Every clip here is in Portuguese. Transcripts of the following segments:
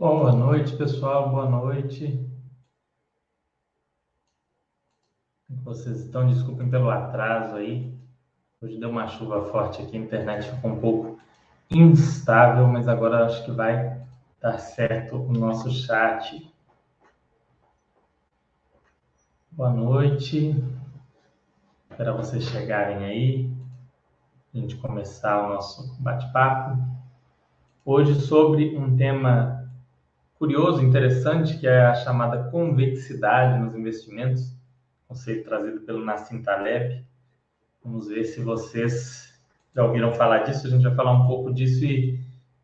Boa noite, pessoal. Boa noite. Vocês estão, desculpem pelo atraso aí. Hoje deu uma chuva forte aqui, a internet ficou um pouco instável, mas agora acho que vai dar certo o nosso chat. Boa noite. Esperar vocês chegarem aí, a gente começar o nosso bate-papo. Hoje sobre um tema curioso, interessante, que é a chamada convexidade nos investimentos, conceito trazido pelo Nassim Taleb. Vamos ver se vocês já ouviram falar disso. A gente vai falar um pouco disso e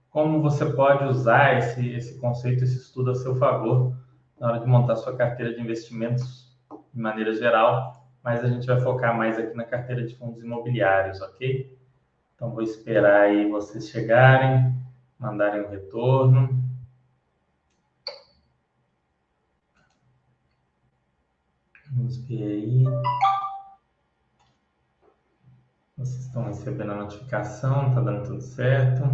como você pode usar esse, esse conceito, esse estudo a seu favor na hora de montar sua carteira de investimentos de maneira geral, mas a gente vai focar mais aqui na carteira de fundos imobiliários, ok? Então vou esperar aí vocês chegarem, mandarem o retorno. Vamos ver aí. Vocês estão recebendo a notificação, tá dando tudo certo.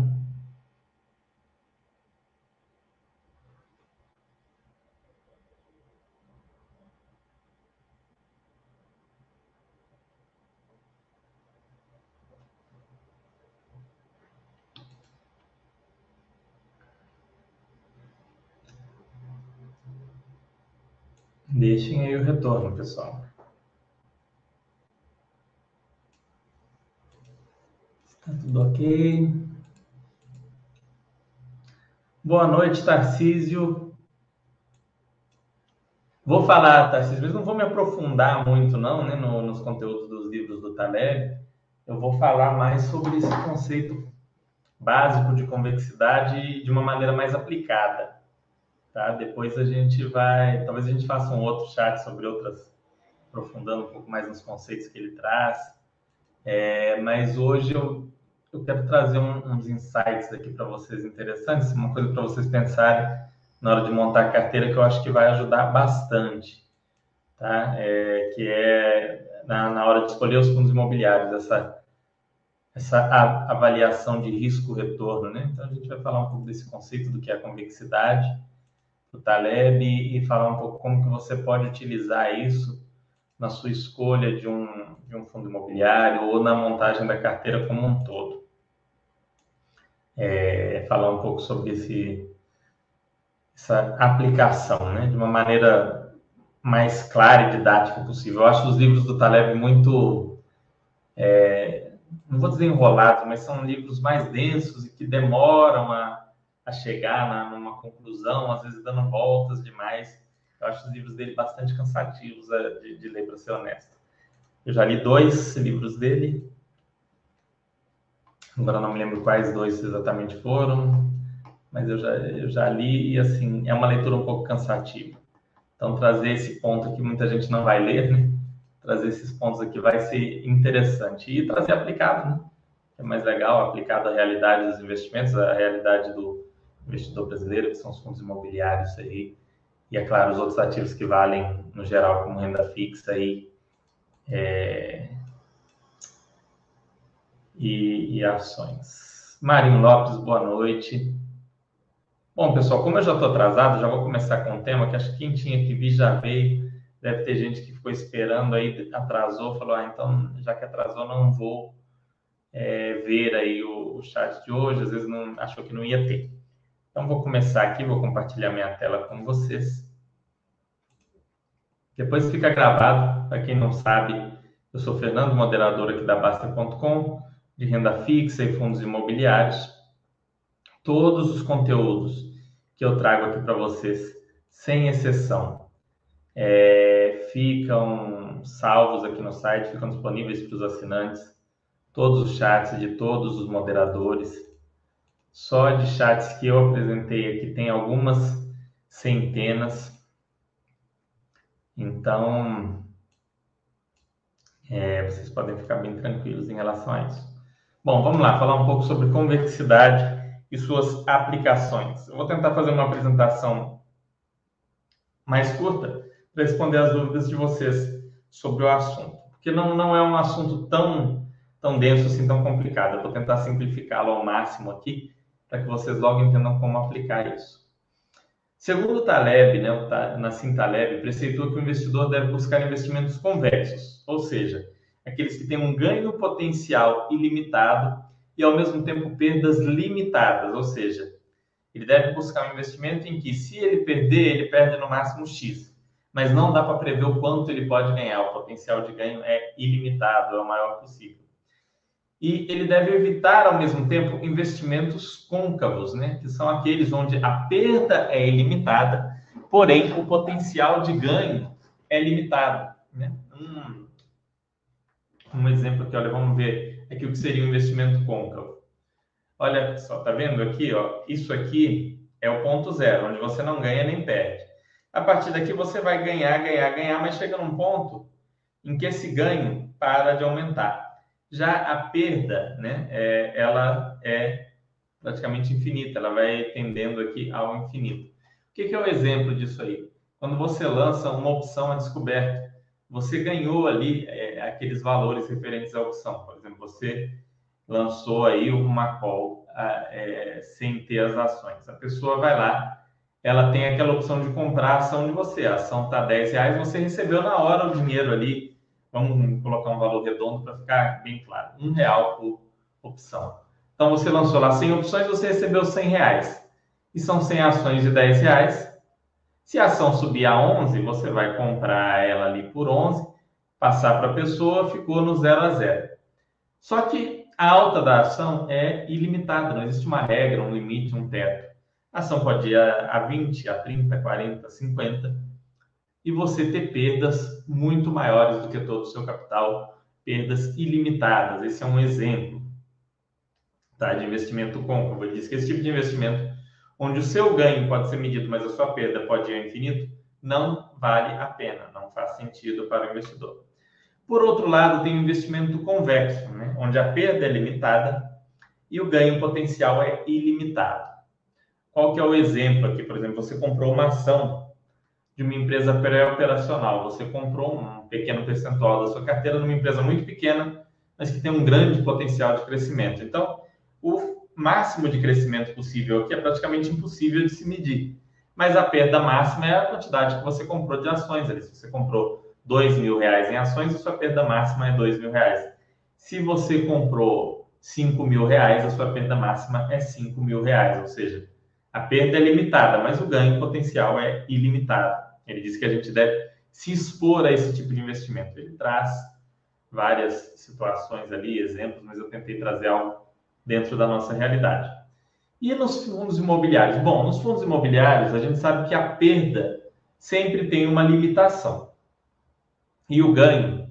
Deixem aí o retorno, pessoal. Está tudo ok. Boa noite, Tarcísio. Vou falar, Tarcísio, mas não vou me aprofundar muito, não, né, no, nos conteúdos dos livros do Taleb. Eu vou falar mais sobre esse conceito básico de convexidade de uma maneira mais aplicada. Tá? Depois a gente vai, talvez a gente faça um outro chat sobre outras, aprofundando um pouco mais nos conceitos que ele traz. É, mas hoje eu, eu quero trazer um, uns insights aqui para vocês interessantes, uma coisa para vocês pensarem na hora de montar a carteira que eu acho que vai ajudar bastante, tá? É, que é na, na hora de escolher os fundos imobiliários, essa essa avaliação de risco-retorno, né? Então a gente vai falar um pouco desse conceito do que é a convexidade do Taleb e falar um pouco como que você pode utilizar isso na sua escolha de um, de um fundo imobiliário ou na montagem da carteira como um todo. É, falar um pouco sobre esse, essa aplicação, né, de uma maneira mais clara e didática possível. Eu acho os livros do Taleb muito, é, não vou dizer enrolados, mas são livros mais densos e que demoram a, a chegar na, numa conclusão, às vezes dando voltas demais. Eu acho os livros dele bastante cansativos é, de, de ler, para ser honesto. Eu já li dois livros dele. Agora não me lembro quais dois exatamente foram, mas eu já, eu já li e, assim, é uma leitura um pouco cansativa. Então, trazer esse ponto aqui, muita gente não vai ler, né? Trazer esses pontos aqui vai ser interessante. E trazer aplicado, né? É mais legal, aplicado à realidade dos investimentos, à realidade do, investidor brasileiro, que são os fundos imobiliários aí, e é claro, os outros ativos que valem no geral como renda fixa aí, é... e, e ações. Marinho Lopes, boa noite. Bom, pessoal, como eu já estou atrasado, já vou começar com um tema que acho que quem tinha que vir já veio. Deve ter gente que ficou esperando aí, atrasou, falou, ah, então, já que atrasou, não vou é, ver aí o, o, chat de hoje, às vezes não achou que não ia ter. Então, vou começar aqui, vou compartilhar minha tela com vocês. Depois fica gravado, para quem não sabe, eu sou Fernando, moderador aqui da Basta.com, de renda fixa e fundos imobiliários. Todos os conteúdos que eu trago aqui para vocês, sem exceção, é, ficam salvos aqui no site, ficam disponíveis para os assinantes, todos os chats de todos os moderadores só de chats que eu apresentei aqui tem algumas centenas. Então, é, vocês podem ficar bem tranquilos em relação a isso. Bom, vamos lá, falar um pouco sobre convexidade e suas aplicações. Eu vou tentar fazer uma apresentação mais curta para responder as dúvidas de vocês sobre o assunto, porque não, não é um assunto tão, tão denso assim, tão complicado. Eu vou tentar simplificá-lo ao máximo aqui para que vocês logo entendam como aplicar isso. Segundo Taleb, né, o Nassim Taleb, preceitua que o investidor deve buscar investimentos convexos, ou seja, aqueles que têm um ganho potencial ilimitado e, ao mesmo tempo, perdas limitadas, ou seja, ele deve buscar um investimento em que, se ele perder, ele perde no máximo X, mas não dá para prever o quanto ele pode ganhar, o potencial de ganho é ilimitado, é o maior possível. E ele deve evitar, ao mesmo tempo, investimentos côncavos, né? que são aqueles onde a perda é ilimitada, porém o potencial de ganho é limitado. Né? Um, um exemplo aqui, olha, vamos ver aqui o que seria um investimento côncavo. Olha só, tá vendo aqui? Ó, isso aqui é o ponto zero, onde você não ganha nem perde. A partir daqui você vai ganhar, ganhar, ganhar, mas chega num ponto em que esse ganho para de aumentar. Já a perda, né, é, ela é praticamente infinita, ela vai tendendo aqui ao infinito. O que, que é o exemplo disso aí? Quando você lança uma opção a descoberta, você ganhou ali é, aqueles valores referentes à opção. Por exemplo, você lançou aí uma call é, sem ter as ações. A pessoa vai lá, ela tem aquela opção de comprar a ação de você. A ação está 10 reais, você recebeu na hora o dinheiro ali Vamos colocar um valor redondo para ficar bem claro. Um real por opção. Então, você lançou lá 100 opções, você recebeu 100 reais. E são 100 ações de 10 reais. Se a ação subir a 11, você vai comprar ela ali por 11, passar para a pessoa, ficou no 0 a 0. Só que a alta da ação é ilimitada, não existe uma regra, um limite, um teto. A ação pode ir a 20, a 30, 40, 50 e você ter perdas muito maiores do que todo o seu capital, perdas ilimitadas. Esse é um exemplo tá, de investimento côncavo. Ele diz que esse tipo de investimento, onde o seu ganho pode ser medido, mas a sua perda pode ir ao infinito, não vale a pena, não faz sentido para o investidor. Por outro lado, tem o investimento convexo, né, onde a perda é limitada e o ganho potencial é ilimitado. Qual que é o exemplo aqui? Por exemplo, você comprou uma ação de uma empresa pré-operacional. Você comprou um pequeno percentual da sua carteira numa empresa muito pequena, mas que tem um grande potencial de crescimento. Então, o máximo de crescimento possível aqui é praticamente impossível de se medir. Mas a perda máxima é a quantidade que você comprou de ações. Se você comprou dois mil reais em ações, a sua perda máxima é dois mil reais. Se você comprou cinco mil reais, a sua perda máxima é cinco mil reais. Ou seja, a perda é limitada, mas o ganho potencial é ilimitado. Ele diz que a gente deve se expor a esse tipo de investimento. Ele traz várias situações ali, exemplos, mas eu tentei trazer algo dentro da nossa realidade. E nos fundos imobiliários? Bom, nos fundos imobiliários, a gente sabe que a perda sempre tem uma limitação. E o ganho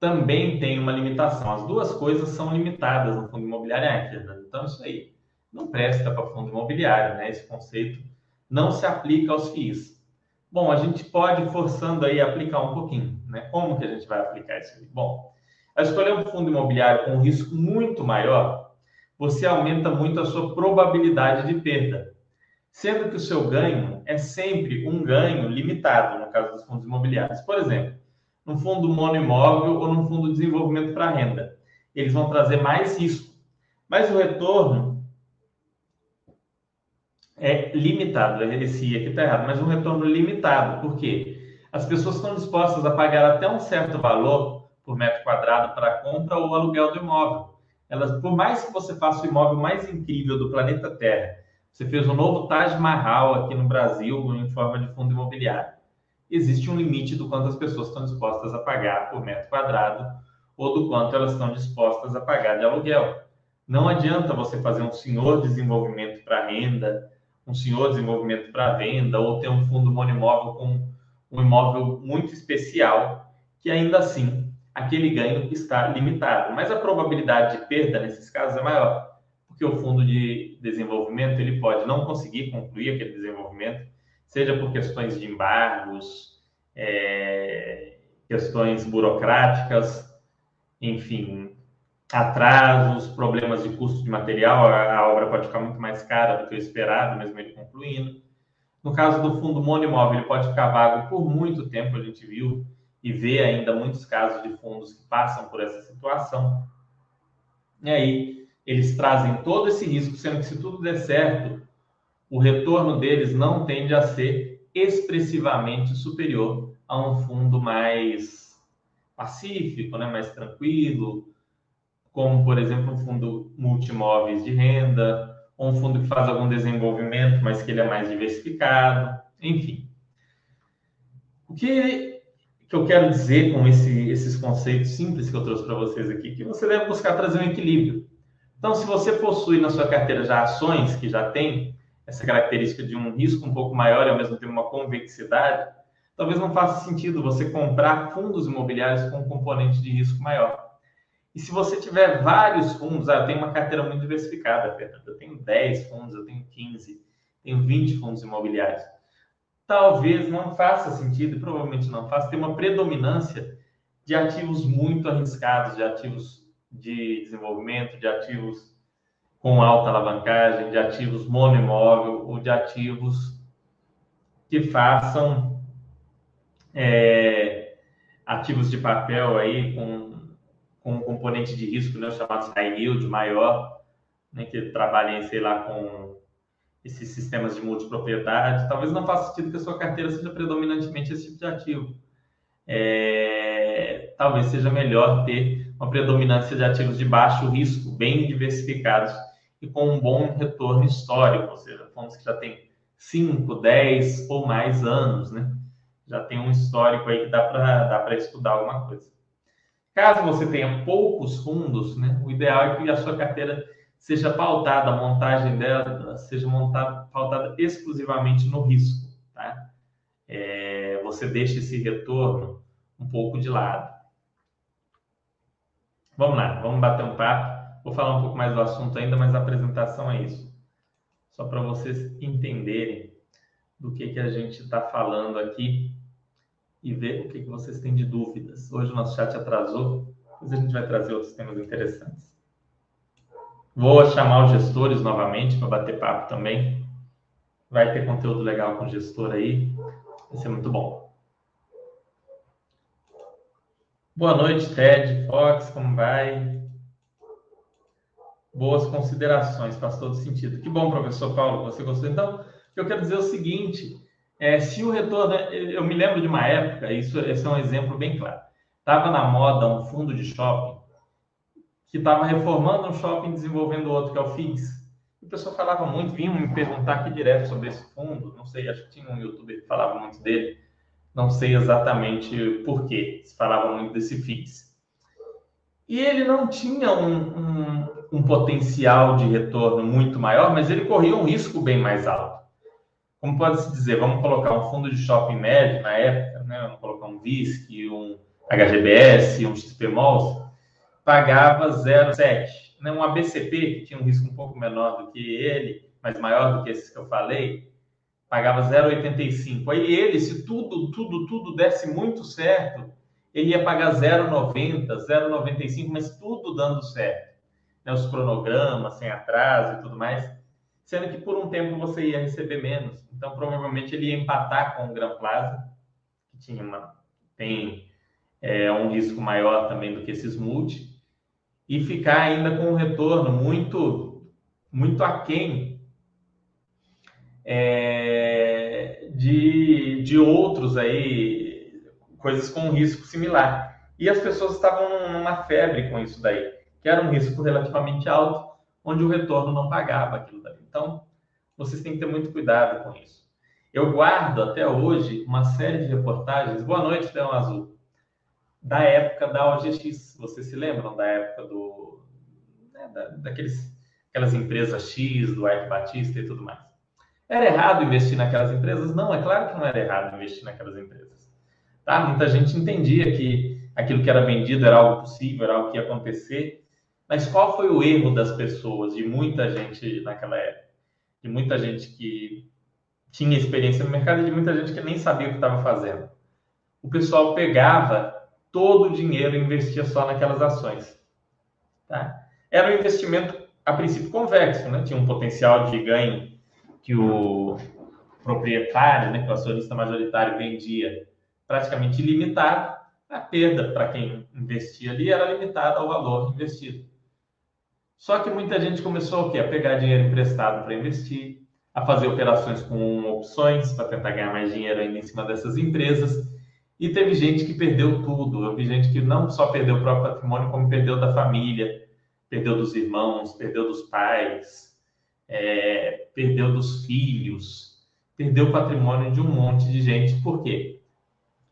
também tem uma limitação. As duas coisas são limitadas no fundo imobiliário. É, então, isso aí não presta para fundo imobiliário, né? Esse conceito não se aplica aos FIIs. Bom, a gente pode forçando aí aplicar um pouquinho, né? Como que a gente vai aplicar isso aí? Bom, ao escolher um fundo imobiliário com um risco muito maior, você aumenta muito a sua probabilidade de perda, sendo que o seu ganho é sempre um ganho limitado, no caso dos fundos imobiliários. Por exemplo, no fundo monoimóvel ou no fundo de desenvolvimento para renda, eles vão trazer mais risco, mas o retorno é limitado. Esse aqui está errado, mas um retorno limitado. Por quê? As pessoas estão dispostas a pagar até um certo valor por metro quadrado para a compra ou aluguel do imóvel. Elas, por mais que você faça o imóvel mais incrível do planeta Terra, você fez um novo Taj Mahal aqui no Brasil em forma de fundo imobiliário. Existe um limite do quanto as pessoas estão dispostas a pagar por metro quadrado ou do quanto elas estão dispostas a pagar de aluguel. Não adianta você fazer um senhor desenvolvimento para renda, um senhor desenvolvimento para venda ou ter um fundo monimóvel com um imóvel muito especial, que ainda assim aquele ganho está limitado. Mas a probabilidade de perda nesses casos é maior, porque o fundo de desenvolvimento ele pode não conseguir concluir aquele desenvolvimento, seja por questões de embargos, é, questões burocráticas, enfim, atrasos, problemas de custo de material, a, obra pode ficar muito mais cara do que o esperado, mesmo ele concluindo. No caso do fundo monoimóvel, ele pode ficar vago por muito tempo, a gente viu e vê ainda muitos casos de fundos que passam por essa situação. E aí, eles trazem todo esse risco, sendo que se tudo der certo, o retorno deles não tende a ser expressivamente superior a um fundo mais pacífico, né, mais tranquilo, como, por exemplo, um fundo multimóveis de renda, ou um fundo que faz algum desenvolvimento, mas que ele é mais diversificado, enfim. O que, que eu quero dizer com esse, esses conceitos simples que eu trouxe para vocês aqui? Que você deve buscar trazer um equilíbrio. Então, se você possui na sua carteira já ações que já tem essa característica de um risco um pouco maior e ao mesmo tempo uma convexidade, talvez não faça sentido você comprar fundos imobiliários com um componente de risco maior. E se você tiver vários fundos, ah, eu tenho uma carteira muito diversificada, Fernando, eu tenho 10 fundos, eu tenho 15, tenho 20 fundos imobiliários. Talvez não faça sentido, e provavelmente não faça, ter uma predominância de ativos muito arriscados, de ativos de desenvolvimento, de ativos com alta alavancagem, de ativos monoimóvel ou de ativos que façam é, ativos de papel aí com, com um componente de risco, né, chamados high yield maior, né, que trabalhem, sei lá, com esses sistemas de multipropriedade. Talvez não faça sentido que a sua carteira seja predominantemente esse tipo de ativo. É, talvez seja melhor ter uma predominância de ativos de baixo risco, bem diversificados e com um bom retorno histórico, ou seja, fundos que já têm 5, 10 ou mais anos, né? Já tem um histórico aí que dá para dá estudar alguma coisa. Caso você tenha poucos fundos, né, o ideal é que a sua carteira seja pautada, a montagem dela seja montada, pautada exclusivamente no risco, tá? É, você deixa esse retorno um pouco de lado. Vamos lá, vamos bater um papo. Vou falar um pouco mais do assunto ainda, mas a apresentação é isso. Só para vocês entenderem do que, que a gente está falando aqui e ver o que, vocês têm de dúvidas. Hoje o nosso chat atrasou, mas a gente vai trazer outros temas interessantes. Vou chamar os gestores novamente para bater papo também. Vai ter conteúdo legal com o gestor aí. Vai ser muito bom. Boa noite, Ted, Fox, como vai? Boas considerações, faz todo sentido. Que bom, professor Paulo, você gostou. Então, eu quero dizer o seguinte: é, se o retorno. Eu me lembro de uma época, isso esse é um exemplo bem claro. Estava na moda um fundo de shopping que estava reformando um shopping desenvolvendo outro, que é o FIGS. O pessoal falava muito, vinham me perguntar aqui direto sobre esse fundo. Não sei, acho que tinha um youtuber que falava muito dele. Não sei exatamente por que se falava muito desse FIX. E ele não tinha um, um, um, potencial de retorno muito maior, mas ele corria um risco bem mais alto. Como pode-se dizer, vamos colocar um fundo de shopping médio na época, né? vamos colocar um VISC, um HGBS, um XPMOLS, pagava 0,7. Né? Um ABCP, que tinha um risco um pouco menor do que ele, mas maior do que esses que eu falei, pagava 0,85. Aí ele, se tudo, tudo, tudo desse muito certo, ele ia pagar 0,90, 0,95, mas tudo dando certo. Né? Os cronogramas, sem atraso e tudo mais. Sendo que por um tempo você ia receber menos. Então, provavelmente, ele ia empatar com o Gran Plaza, que tinha uma, tem é, um risco maior também do que esses multi, e ficar ainda com um retorno muito, muito aquém é, de, de outros aí, coisas com risco similar. E as pessoas estavam numa febre com isso daí, que era um risco relativamente alto, onde o retorno não pagava aquilo daí. Então, vocês têm que ter muito cuidado com isso. Eu guardo até hoje uma série de reportagens. Boa noite, Leão Azul. Da época da OGX. Vocês se lembram da época do. Né, da, daqueles, aquelas empresas X, do Ike Batista e tudo mais. Era errado investir naquelas empresas? Não, é claro que não era errado investir naquelas empresas. Tá? Muita gente entendia que aquilo que era vendido era algo possível, era algo que ia acontecer. Mas qual foi o erro das pessoas, de muita gente naquela época? De muita gente que tinha experiência no mercado e de muita gente que nem sabia o que estava fazendo. O pessoal pegava todo o dinheiro e investia só naquelas ações. Tá? Era um investimento, a princípio, convexo, né? tinha um potencial de ganho que o proprietário, né, que o acionista majoritário vendia praticamente ilimitado, a perda para quem investia ali era limitada ao valor investido. Só que muita gente começou o quê? a pegar dinheiro emprestado para investir, a fazer operações com opções para tentar ganhar mais dinheiro ainda em cima dessas empresas. E teve gente que perdeu tudo. Eu vi gente que não só perdeu o próprio patrimônio, como perdeu da família, perdeu dos irmãos, perdeu dos pais, é, perdeu dos filhos, perdeu o patrimônio de um monte de gente. Por quê?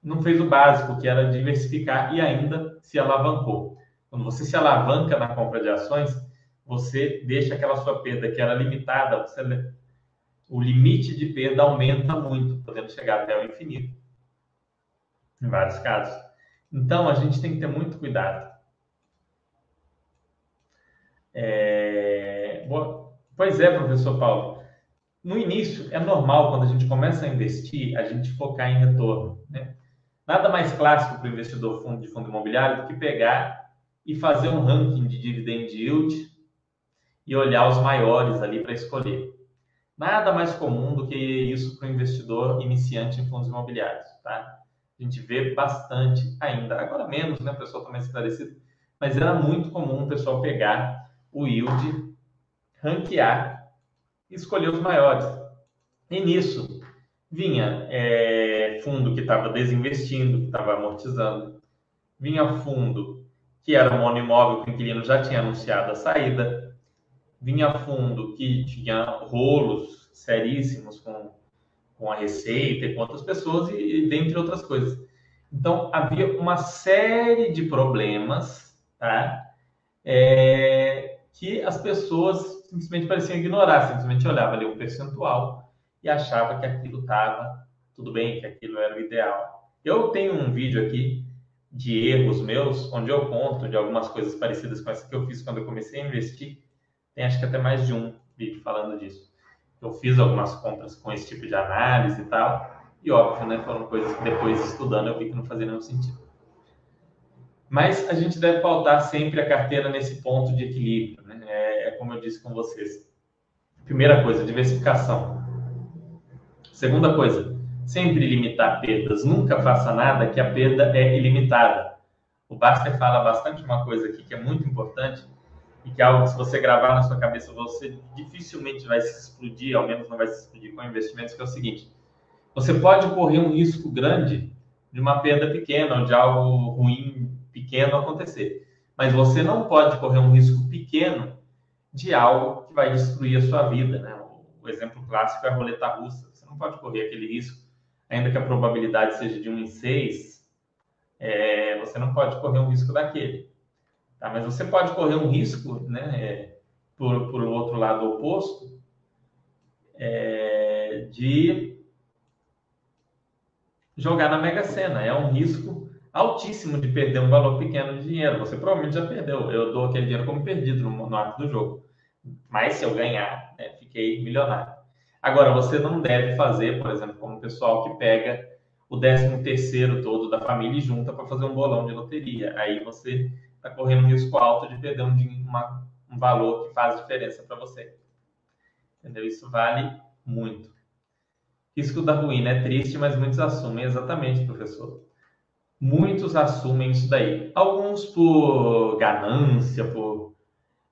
Não fez o básico, que era diversificar e ainda se alavancou. Quando você se alavanca na compra de ações, você deixa aquela sua perda que era limitada, você, o limite de perda aumenta muito, podendo chegar até o infinito, em vários casos. Então, a gente tem que ter muito cuidado. É... Pois é, professor Paulo. No início, é normal, quando a gente começa a investir, a gente focar em retorno. Né? Nada mais clássico para o investidor de fundo imobiliário do que pegar e fazer um ranking de dividend yield e olhar os maiores ali para escolher. Nada mais comum do que isso para o investidor iniciante em fundos imobiliários. Tá? A gente vê bastante ainda, agora menos, né? O pessoal está mais esclarecido, mas era muito comum o pessoal pegar o yield, ranquear e escolher os maiores. E nisso vinha é, fundo que estava desinvestindo, que estava amortizando, vinha fundo que era um monoimóvel que o inquilino já tinha anunciado a saída, vinha fundo que tinha rolos seríssimos com, com a Receita e com outras pessoas, e, e dentre outras coisas. Então, havia uma série de problemas tá? É, que as pessoas simplesmente pareciam ignorar, simplesmente olhava ali o percentual e achava que aquilo estava tudo bem, que aquilo era o ideal. Eu tenho um vídeo aqui de erros meus, onde eu conto de algumas coisas parecidas com essa que eu fiz quando eu comecei a investir. Tem acho que até mais de um vídeo falando disso. Eu fiz algumas compras com esse tipo de análise e tal, e óbvio, né, foram coisas que depois estudando eu vi que não fazia nenhum sentido. Mas a gente deve pautar sempre a carteira nesse ponto de equilíbrio, né? É, é como eu disse com vocês. Primeira coisa, diversificação. Segunda coisa, sempre limitar perdas. Nunca faça nada que a perda é ilimitada. O Baster fala bastante uma coisa aqui que é muito importante e que é algo que se você gravar na sua cabeça você dificilmente vai se explodir, ao menos não vai se explodir com investimentos, que é o seguinte: você pode correr um risco grande de uma perda pequena ou de algo ruim pequeno acontecer, mas você não pode correr um risco pequeno de algo que vai destruir a sua vida, né? O exemplo clássico é a roleta russa. Você não pode correr aquele risco ainda que a probabilidade seja de 1 em 6, é, você não pode correr um risco daquele. Tá? Mas você pode correr um risco, né, é, por, por outro lado oposto, é, de jogar na Mega Sena. É um risco altíssimo de perder um valor pequeno de dinheiro. Você provavelmente já perdeu. Eu dou aquele dinheiro como perdido no, no ato do jogo. Mas se eu ganhar, né, fiquei milionário. Agora, você não deve fazer, por exemplo, como o pessoal que pega o 13 terceiro todo da família e junta para fazer um bolão de loteria. Aí você está correndo um risco alto de perder um, uma, um valor que faz diferença para você. Entendeu? Isso vale muito. Risco da ruína é triste, mas muitos assumem. Exatamente, professor. Muitos assumem isso daí. Alguns por ganância, por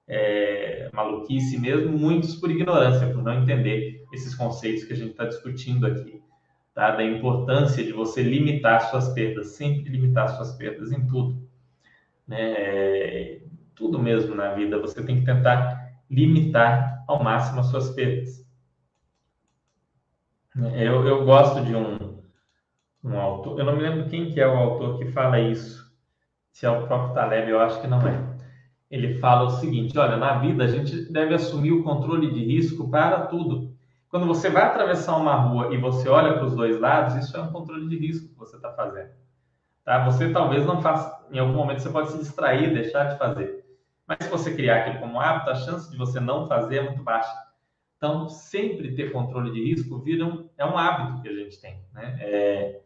é, maluquice mesmo, muitos por ignorância, por não entender esses conceitos que a gente está discutindo aqui, tá? Da importância de você limitar suas perdas, sempre limitar suas perdas em tudo, né? Tudo mesmo na vida, você tem que tentar limitar ao máximo as suas perdas. Eu, eu gosto de um, um autor, eu não me lembro quem que é o autor que fala isso, se é o próprio Taleb, eu acho que não é. Ele fala o seguinte: olha, na vida a gente deve assumir o controle de risco para tudo. Quando você vai atravessar uma rua e você olha para os dois lados, isso é um controle de risco que você está fazendo. Tá? Você talvez não faça, em algum momento você pode se distrair, deixar de fazer. Mas se você criar aquilo como hábito, a chance de você não fazer é muito baixa. Então, sempre ter controle de risco vira um, é um hábito que a gente tem. Né? É,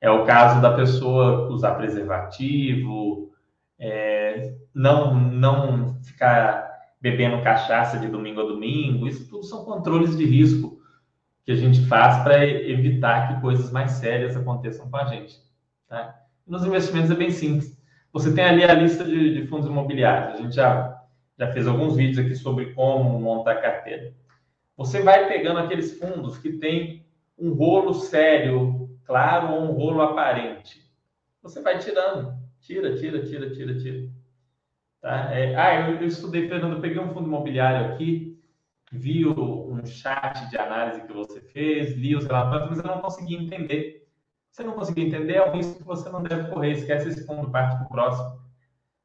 é o caso da pessoa usar preservativo, é, não, não ficar bebendo cachaça de domingo a domingo, isso tudo são controles de risco que a gente faz para evitar que coisas mais sérias aconteçam com a gente. Tá? Nos investimentos é bem simples. Você tem ali a lista de, de, fundos imobiliários. A gente já, já fez alguns vídeos aqui sobre como montar carteira. Você vai pegando aqueles fundos que tem um rolo sério, claro, ou um rolo aparente. Você vai tirando. Tira, tira, tira, tira, tira. Tá? É, ah, eu, eu, estudei, Fernando, eu peguei um fundo imobiliário aqui, vi o, um chat de análise que você fez, li os relatórios, mas eu não consegui entender. Se não conseguir entender, é um risco que você não deve correr. Esquece esse fundo, parte para o próximo.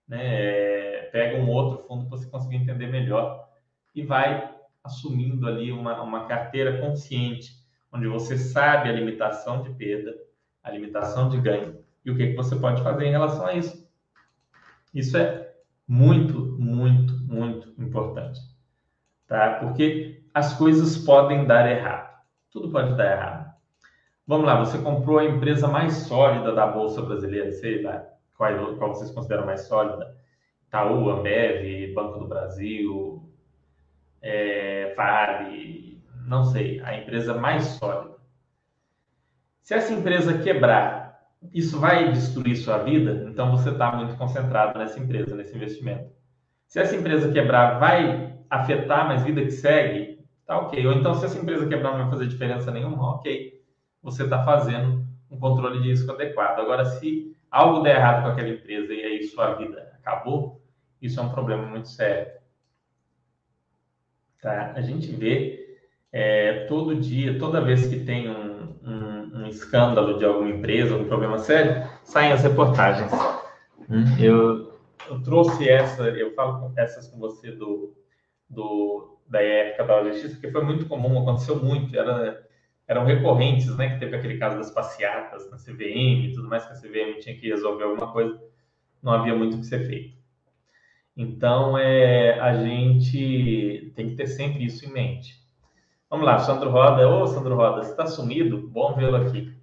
Né? É, pega um outro fundo que você conseguir entender melhor e vai assumindo ali uma, uma carteira consciente, onde você sabe a limitação de perda, a limitação de ganho e o que, que você pode fazer em relação a isso. Isso é muito, muito, muito importante. Tá? Porque as coisas podem dar errado. Tudo pode dar errado. Vamos lá, você comprou a empresa mais sólida da Bolsa Brasileira, sei lá, qual, qual vocês consideram mais sólida? Itaú, Ambev, Banco do Brasil, é, Vale, não sei, a empresa mais sólida. Se essa empresa quebrar, isso vai destruir sua vida? Então você está muito concentrado nessa empresa, nesse investimento. Se essa empresa quebrar, vai afetar mais vida que segue? Tá ok. Ou então, se essa empresa quebrar não vai fazer diferença nenhuma, ok. Você está fazendo um controle de risco adequado. Agora, se algo der errado com aquela empresa e aí sua vida acabou, isso é um problema muito sério. Tá? A gente vê é, todo dia, toda vez que tem um, um, um, escândalo de alguma empresa, algum problema sério, saem as reportagens. Hum, eu, eu trouxe essa, eu falo essas com você do, do, da época da justiça, porque foi muito comum, aconteceu muito, era, eram recorrentes, né? Que teve aquele caso das passeatas na CVM e tudo mais, que a CVM tinha que resolver alguma coisa, não havia muito o que ser feito. Então, é, a gente tem que ter sempre isso em mente. Vamos lá, Sandro Roda. Ô, Sandro Roda, você está sumido? Bom vê-lo aqui.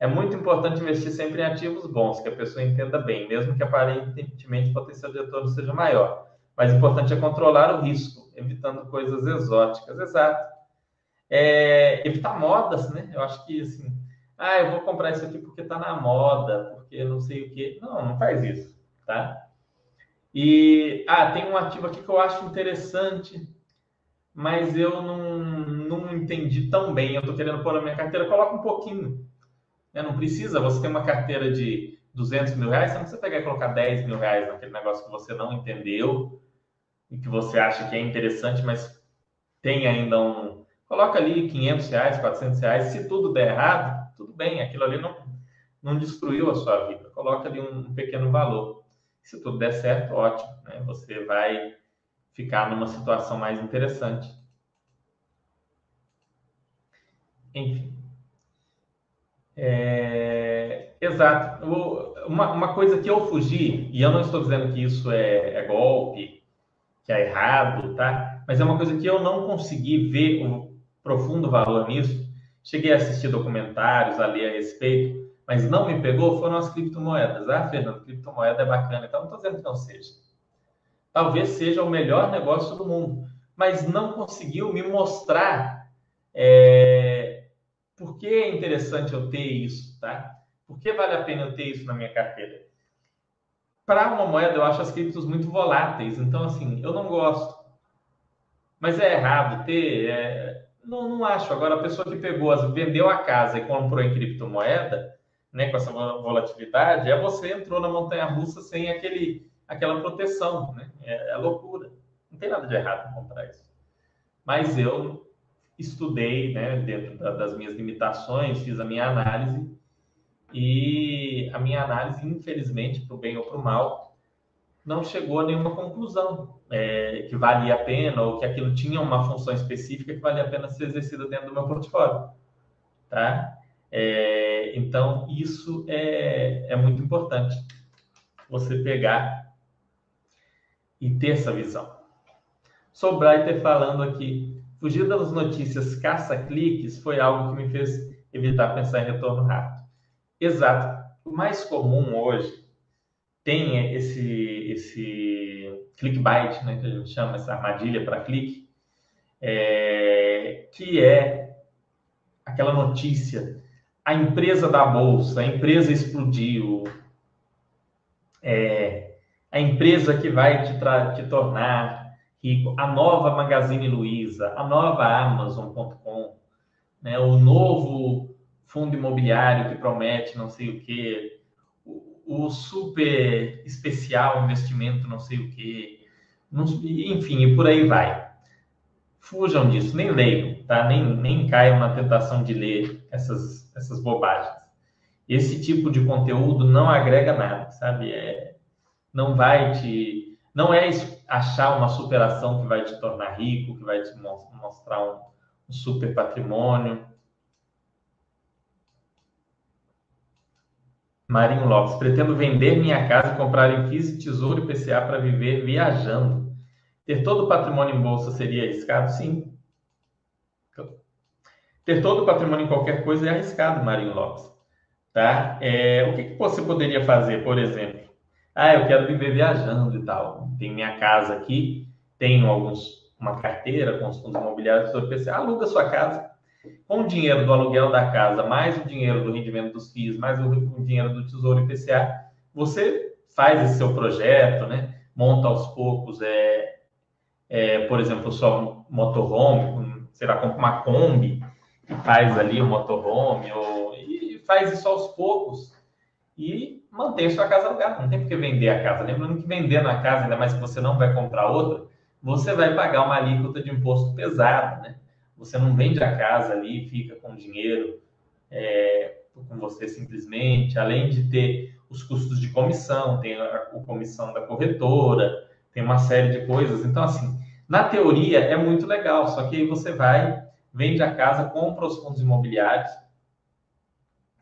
É muito importante investir sempre em ativos bons, que a pessoa entenda bem, mesmo que aparentemente o potencial de retorno seja maior. Mas o importante é controlar o risco, evitando coisas exóticas. Exato. É, evitar modas, né? Eu acho que, assim, ah, eu vou comprar isso aqui porque está na moda, porque não sei o quê. Não, não faz isso, tá? E, ah, tem um ativo aqui que eu acho interessante, mas eu não, não entendi tão bem. Eu estou querendo pôr na minha carteira, coloca um pouquinho. Né? Não precisa, você tem uma carteira de 200 mil reais, você não precisa pegar e colocar 10 mil reais naquele negócio que você não entendeu e que você acha que é interessante, mas tem ainda um. Coloca ali 500 reais, 400 reais. Se tudo der errado, tudo bem, aquilo ali não, não destruiu a sua vida. Coloca ali um pequeno valor. Se tudo der certo, ótimo, né? Você vai ficar numa situação mais interessante. Enfim. É... Exato. Uma, uma coisa que eu fugi, e eu não estou dizendo que isso é, é golpe, que é errado, tá? Mas é uma coisa que eu não consegui ver profundo valor nisso. Cheguei a assistir documentários, a ler a respeito, mas não me pegou foram as criptomoedas. Ah, Fernando, criptomoeda é bacana. Então, não estou dizendo que não seja. Talvez seja o melhor negócio do mundo, mas não conseguiu me mostrar é, por que é interessante eu ter isso, tá? Por que vale a pena eu ter isso na minha carteira? Para uma moeda, eu acho as criptos muito voláteis. Então, assim, eu não gosto. Mas é errado ter. É... Não, não acho. Agora, a pessoa que pegou, vendeu a casa e comprou em criptomoeda, né, com essa volatilidade, é você entrou na montanha russa sem aquele, aquela proteção. Né? É, é loucura. Não tem nada de errado comprar isso. Mas eu estudei né, dentro da, das minhas limitações, fiz a minha análise e a minha análise, infelizmente, para o bem ou para o mal, não chegou a nenhuma conclusão é, que valia a pena ou que aquilo tinha uma função específica que valia a pena ser exercida dentro do meu portfólio. Tá? É, então, isso é, é muito importante, você pegar e ter essa visão. Sou Brighter falando aqui. Fugir das notícias caça-cliques foi algo que me fez evitar pensar em retorno rápido. Exato. O mais comum hoje tem esse, esse clickbait, né, que a gente chama essa armadilha para clique, é, que é aquela notícia. A empresa da bolsa, a empresa explodiu, é, a empresa que vai te, te tornar rico, a nova Magazine Luiza, a nova Amazon.com, né, o novo fundo imobiliário que promete não sei o que, o, super especial investimento não sei o que, enfim, e por aí vai. Fujam disso, nem leiam, tá? Nem, nem caiam na tentação de ler essas, essas bobagens. Esse tipo de conteúdo não agrega nada, sabe? É, não vai te. Não é achar uma superação que vai te tornar rico, que vai te mostrar um, um super patrimônio. Marinho Lopes, pretendo vender minha casa e comprar em FIS, Tesouro e PCA para viver viajando. Ter todo o patrimônio em bolsa seria arriscado? Sim. Ter todo o patrimônio em qualquer coisa é arriscado, Marinho Lopes. Tá? É, o que, que você poderia fazer, por exemplo? Ah, eu quero viver viajando e tal. Tenho minha casa aqui, tenho alguns uma carteira com os fundos imobiliários do PC, aluga sua casa. Com o dinheiro do aluguel da casa, mais o dinheiro do rendimento dos FIIs, mais o, dinheiro do Tesouro IPCA, você faz esse seu projeto, né? Monta aos poucos, é, é, por exemplo, sua motorhome, sei lá, compra uma Kombi, faz ali o motorhome, ou, e faz isso aos poucos e mantém sua casa alugada. Não tem por que vender a casa. Lembrando que vender na casa, ainda mais que você não vai comprar outra, você vai pagar uma alíquota de imposto pesado, né? Você não vende a casa ali, fica com dinheiro é, com você simplesmente, além de ter os custos de comissão, tem a, a comissão da corretora, tem uma série de coisas. Então, assim, na teoria é muito legal, só que aí você vai, vende a casa, compra os fundos imobiliários,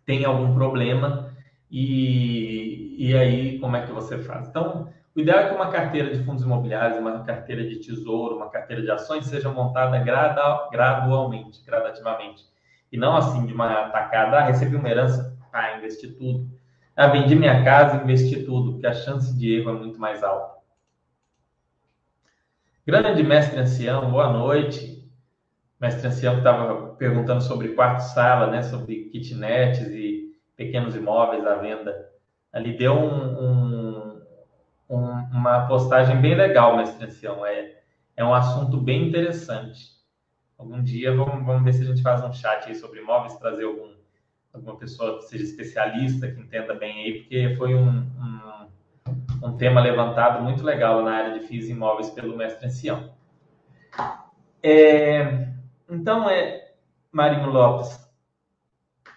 tem algum problema e, e aí como é que você faz? Então, o ideal é que uma carteira de fundos imobiliários, uma carteira de tesouro, uma carteira de ações seja montada gradualmente, gradativamente. E não assim de uma tacada, ah, recebi uma herança, ah, investi tudo. Ah, vendi minha casa, investi tudo, porque a chance de erro é muito mais alta. Grande mestre ancião, boa noite. Mestre ancião estava perguntando sobre quarto-sala, né, sobre kitnets e pequenos imóveis à venda. Ali deu um, um, uma postagem bem legal, mestre ancião. É, é um assunto bem interessante. Algum dia vamos, vamos ver se a gente faz um chat aí sobre imóveis, trazer algum, alguma pessoa que seja especialista, que entenda bem aí, porque foi um, um um tema levantado muito legal na área de FIIs imóveis pelo mestre Ancião. É, então, é, Marinho Lopes,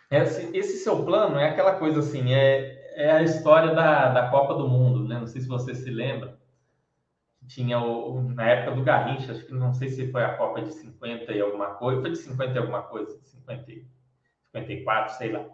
esse, esse, seu plano é aquela coisa assim, é, é a história da, da Copa do Mundo? Não sei se você se lembra. Tinha o, na época do Garrincha, acho que não sei se foi a Copa de 50 e alguma coisa, foi de 50 e alguma coisa, 50, 54, sei lá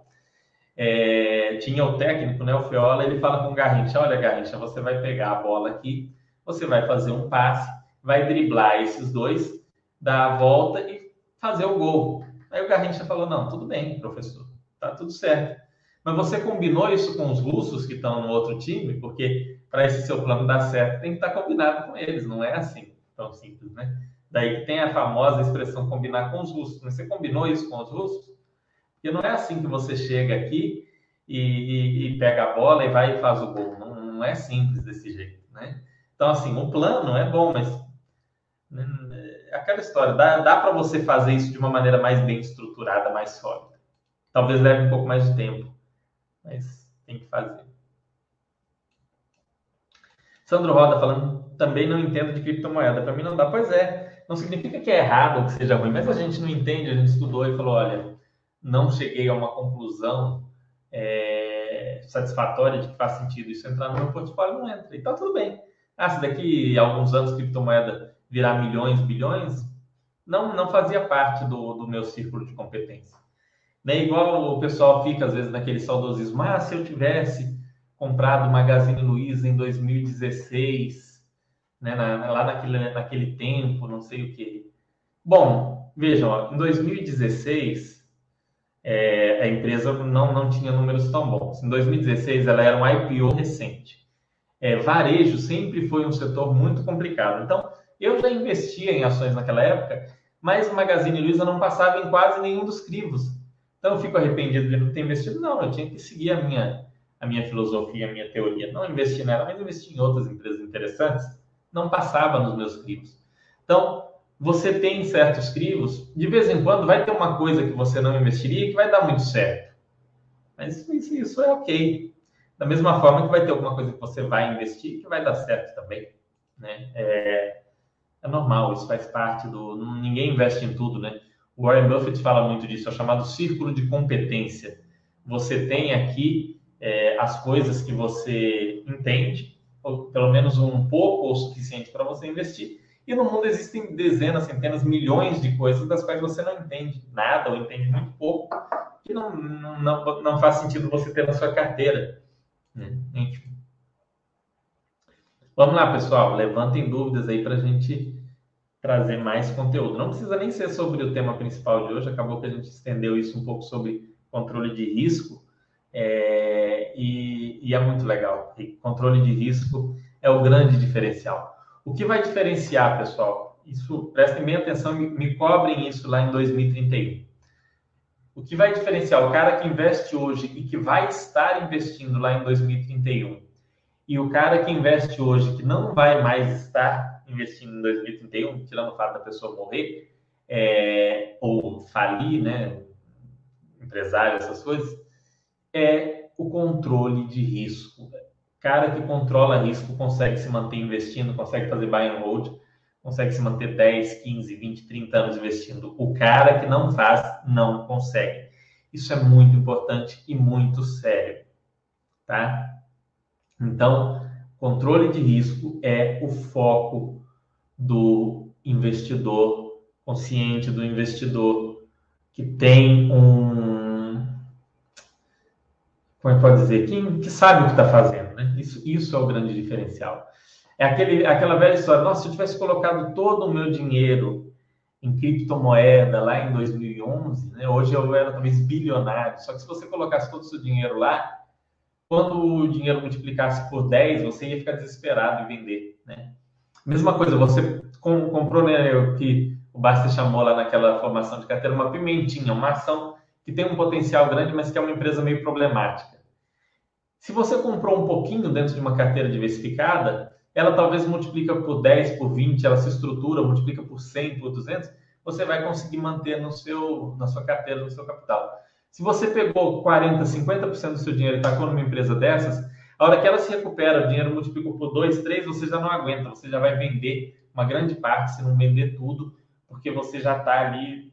é, tinha o técnico, né, o Fiola, ele fala com o Garrincha, olha Garrincha, você vai pegar a bola aqui, você vai fazer um passe, vai driblar esses dois, dar a volta e fazer o gol. Aí o Garrincha falou, não, tudo bem, professor, tá tudo certo. Mas você combinou isso com os russos que estão no outro time? Porque para esse seu plano dar certo, tem que estar tá combinado com eles, não é assim tão simples, né? Daí que tem a famosa expressão combinar com os russos. Você combinou isso com os russos? Porque não é assim que você chega aqui e, e, e pega a bola e vai e faz o gol. Não, não, é simples desse jeito, né? Então, assim, o plano é bom, mas né, é aquela história, dá, dá para você fazer isso de uma maneira mais bem estruturada, mais sólida. Talvez leve um pouco mais de tempo, mas tem que fazer. Sandro Roda falando, também não entendo de criptomoeda. Para mim não dá. Pois é, não significa que é errado que seja ruim, mas a gente não entende, a gente estudou e falou, olha, não cheguei a uma conclusão é, satisfatória de que faz sentido isso entrar no meu portfólio, não entra. E tá tudo bem. Ah, se daqui a alguns anos criptomoeda virar milhões, bilhões, não, não fazia parte do, do meu círculo de competência. Né? Igual o pessoal fica, às vezes, naquele saudosismo, ah, se eu tivesse comprado Magazine Luiza em 2016, né, na, lá naquele, naquele tempo, não sei o que. Bom, vejam, ó, em 2016 é, a empresa não, não tinha números tão bons. Em 2016, ela era um IPO recente. É, varejo sempre foi um setor muito complicado. Então, eu já investia em ações naquela época, mas o Magazine Luiza não passava em quase nenhum dos crivos. Então, eu fico arrependido de não ter investido. Não, eu tinha que seguir a minha, a minha filosofia, a minha teoria. Não investir nela, mas investir em outras empresas interessantes. Não passava nos meus crivos. Então, você tem certos crivos, de vez em quando vai ter uma coisa que você não investiria que vai dar muito certo. Mas isso, isso é ok. Da mesma forma que vai ter alguma coisa que você vai investir que vai dar certo também. Né? É, é normal, isso faz parte do. Ninguém investe em tudo, né? O Warren Buffett fala muito disso, é chamado círculo de competência. Você tem aqui é, as coisas que você entende, ou pelo menos um pouco ou suficiente para você investir, e no mundo existem dezenas, centenas, milhões de coisas das quais você não entende nada ou entende muito pouco, que não, não, não faz sentido você ter na sua carteira. Né? Enfim. Vamos lá, pessoal. Levantem dúvidas aí para a gente trazer mais conteúdo. Não precisa nem ser sobre o tema principal de hoje, acabou que a gente estendeu isso um pouco sobre controle de risco, é, e, e, é muito legal. E controle de risco é o grande diferencial. O que vai diferenciar, pessoal? Isso, prestem bem atenção, me, me cobrem isso lá em 2031. O que vai diferenciar o cara que investe hoje e que vai estar investindo lá em 2031 e o cara que investe hoje que não vai mais estar investindo em 2031, tirando o fato da pessoa morrer é, ou falir, né, empresário, essas coisas, é o controle de risco cara que controla risco consegue se manter investindo, consegue fazer buy and hold, consegue se manter 10, 15, 20, 30 anos investindo. O cara que não faz, não consegue. Isso é muito importante e muito sério, tá? Então, controle de risco é o foco do investidor consciente, do investidor que tem um. Como é que pode dizer? Que, que sabe o que está fazendo né? Isso, isso é o grande diferencial. É aquele, aquela velha história, nossa, se eu tivesse colocado todo o meu dinheiro em criptomoeda lá em 2011, né? hoje eu era talvez bilionário, só que se você colocasse todo o seu dinheiro lá, quando o dinheiro multiplicasse por 10, você ia ficar desesperado em vender, né? Mesma coisa, você comprou, né, o que o Basta chamou lá naquela formação de carteira, uma pimentinha, uma ação que tem um potencial grande, mas que é uma empresa meio problemática. Se você comprou um pouquinho dentro de uma carteira diversificada, ela talvez multiplica por 10, por 20, ela se estrutura, multiplica por 100, por 200, você vai conseguir manter no seu, na sua carteira, no seu capital. Se você pegou 40, 50% do seu dinheiro e tacou numa empresa dessas, a hora que ela se recupera, o dinheiro multiplicou por 2, 3, você já não aguenta, você já vai vender uma grande parte, se não vender tudo, porque você já está ali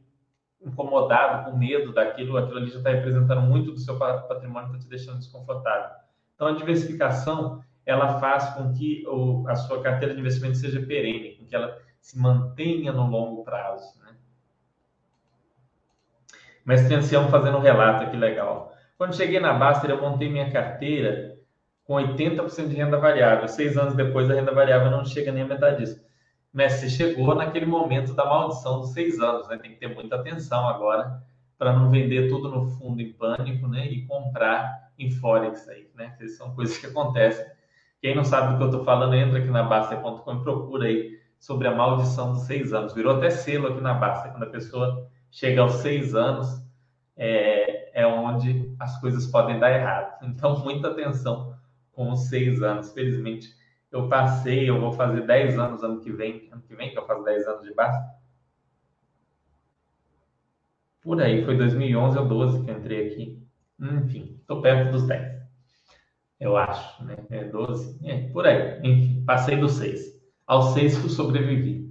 incomodado, com medo daquilo, aquilo ali já está representando muito do seu patrimônio, está te deixando desconfortável. Então, a diversificação, ela faz com que o, a sua carteira de investimento seja perene, com que ela se mantenha no longo prazo. Né? Mestre Ancião fazendo um relato, que legal. Quando cheguei na Baster, eu montei minha carteira com 80% de renda variável. Seis anos depois, a renda variável não chega nem a metade disso. Messi chegou naquele momento da maldição dos seis anos, né? Tem que ter muita atenção agora para não vender tudo no fundo em pânico, né? E comprar em Forex aí, né? Essas são coisas que acontecem. Quem não sabe do que eu estou falando, entra aqui na Basta.com e procura aí sobre a maldição dos seis anos. Virou até selo aqui na Basta. Quando a pessoa chega aos seis anos, é, é onde as coisas podem dar errado. Então, muita atenção com os seis anos. Felizmente, eu passei, eu vou fazer 10 anos ano que vem, ano que vem que eu faço 10 anos de base. Por aí, foi 2011 ou 12 que eu entrei aqui. Enfim, estou perto dos 10. Eu acho, né? É 12, é, por aí. Enfim, passei dos 6. Aos 6 que eu sobrevivi.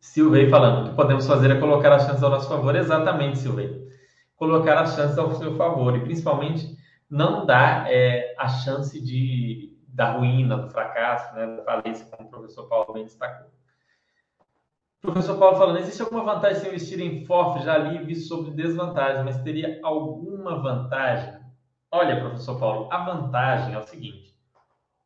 Silvei falando, o que podemos fazer é colocar as chances ao nosso favor. Exatamente, Silvei. Colocar as chances ao seu favor. E principalmente não dá é, a chance de, da ruína, do fracasso, né, da falência, como o professor Paulo bem destacou. O professor Paulo falando, existe alguma vantagem se investir em FOF? Já li vi sobre desvantagem, mas teria alguma vantagem? Olha, professor Paulo, a vantagem é o seguinte: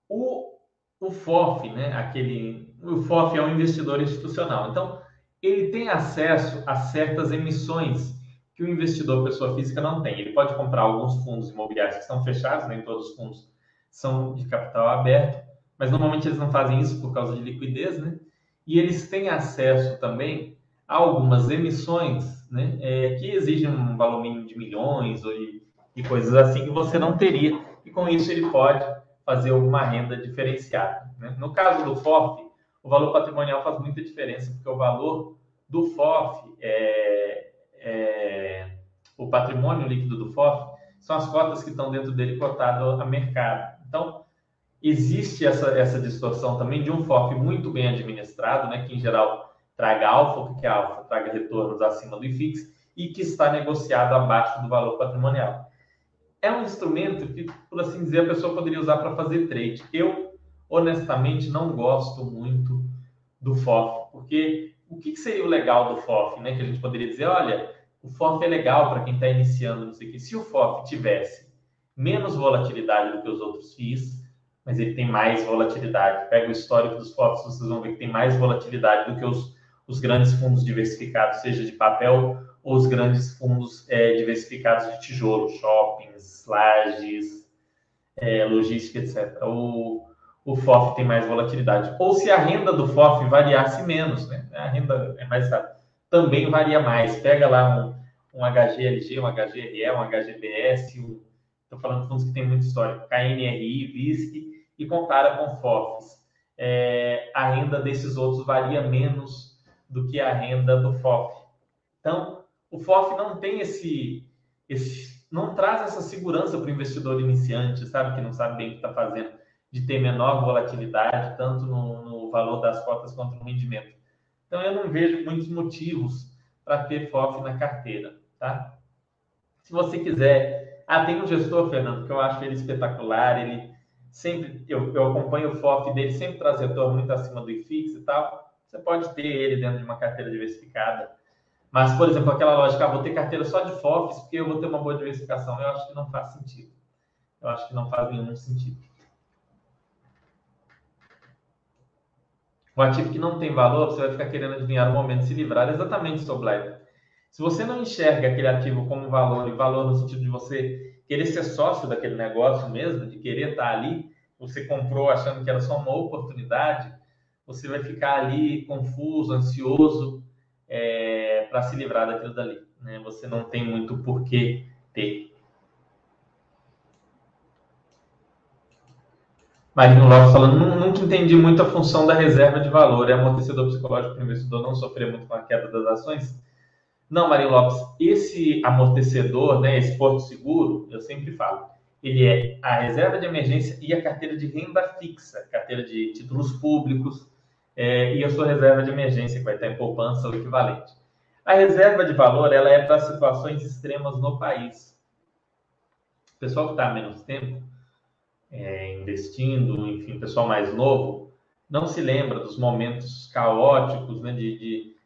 o, o FOF, né, aquele, o FOF é um investidor institucional, então ele tem acesso a certas emissões que o investidor pessoa física não tem. Ele pode comprar alguns fundos imobiliários que estão fechados, nem todos os fundos são de capital aberto, mas normalmente eles não fazem isso por causa de liquidez, né? E eles têm acesso também a algumas emissões, né, é, que exigem um valor mínimo de milhões ou de, e coisas assim que você não teria. E com isso ele pode fazer alguma renda diferenciada. Né? No caso do FOF, o valor patrimonial faz muita diferença, porque o valor do FOF, é, é, o patrimônio líquido do FOF, são as cotas que estão dentro dele cotado a mercado. Então, existe essa, essa distorção também de um FOF muito bem administrado, né, que em geral traga alfa, porque a alfa traga retornos acima do IFIX, e que está negociado abaixo do valor patrimonial. É um instrumento que, por assim dizer, a pessoa poderia usar para fazer trade. Eu, honestamente, não gosto muito do FOF, porque o que seria o legal do FOF? Né? Que a gente poderia dizer, olha, o FOF é legal para quem está iniciando, não sei o. Se o FOF tivesse menos volatilidade do que os outros FIIs, mas ele tem mais volatilidade. Pega o histórico dos FOFs, vocês vão ver que tem mais volatilidade do que os, os grandes fundos diversificados, seja de papel ou os grandes fundos é, diversificados de tijolo, shoppings, lajes, é, logística, etc. O, o FOF tem mais volatilidade. Ou se a renda do FOF variasse menos, né? a renda é mais estável, também varia mais. Pega lá um, um HGLG, um HGRE, um HGBS, um, estou falando de fundos que tem muito histórico, KNRI, VISC, e compara com FOFs. É, a renda desses outros varia menos do que a renda do FOF. Então, o FOF não tem esse, esse não traz essa segurança para o investidor iniciante, sabe, que não sabe bem o que está fazendo, de ter menor volatilidade, tanto no, no, valor das cotas quanto no rendimento. Então, eu não vejo muitos motivos para ter FOF na carteira, tá? Se você quiser... Ah, tem um gestor, Fernando, que eu acho ele espetacular, ele sempre... Eu, eu acompanho o FOF dele, sempre traz retorno muito acima do IFIX e tal. Você pode ter ele dentro de uma carteira diversificada mas, por exemplo, aquela lógica, ah, vou ter carteira só de FOFs porque eu vou ter uma boa diversificação, eu acho que não faz sentido. Eu acho que não faz nenhum sentido. O ativo que não tem valor, você vai ficar querendo adivinhar o momento de se livrar exatamente sobre live. Se você não enxerga aquele ativo como valor, e valor no sentido de você querer ser sócio daquele negócio mesmo, de querer estar ali, você comprou achando que era só uma oportunidade, você vai ficar ali confuso, ansioso, é, para se livrar daquilo dali. Né? Você não tem muito porquê ter. Marinho Lopes falando, nunca entendi muito a função da reserva de valor. É amortecedor psicológico para o investidor não sofrer muito com a queda das ações? Não, Marinho Lopes, esse amortecedor, né, esse porto seguro, eu sempre falo, ele é a reserva de emergência e a carteira de renda fixa, carteira de títulos públicos, é, e a sua reserva de emergência, que vai estar em poupança ou equivalente. A reserva de valor ela é para situações extremas no país. O pessoal que está há menos tempo é, investindo, enfim, pessoal mais novo, não se lembra dos momentos caóticos, né, de, de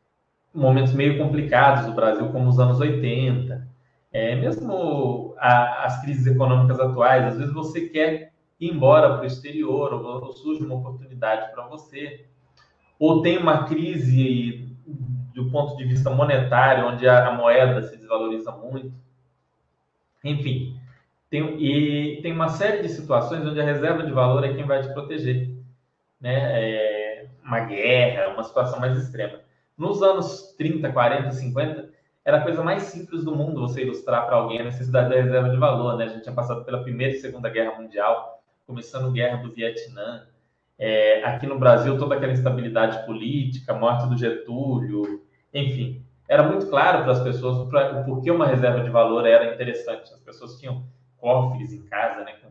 momentos meio complicados do Brasil, como os anos 80. É, mesmo a, as crises econômicas atuais, às vezes você quer ir embora para o exterior, ou, ou surge uma oportunidade para você ou tem uma crise do ponto de vista monetário, onde a, a moeda se desvaloriza muito. Enfim, tem, e tem uma série de situações onde a reserva de valor é quem vai te proteger. Né? É uma guerra, uma situação mais extrema. Nos anos 30, 40, 50, era a coisa mais simples do mundo você ilustrar para alguém a necessidade da reserva de valor. Né? A gente tinha passado pela Primeira e Segunda Guerra Mundial, começando a Guerra do Vietnã, é, aqui no Brasil, toda aquela instabilidade política, morte do Getúlio, enfim, era muito claro para as pessoas o porquê uma reserva de valor era interessante. As pessoas tinham cofres em casa, né, com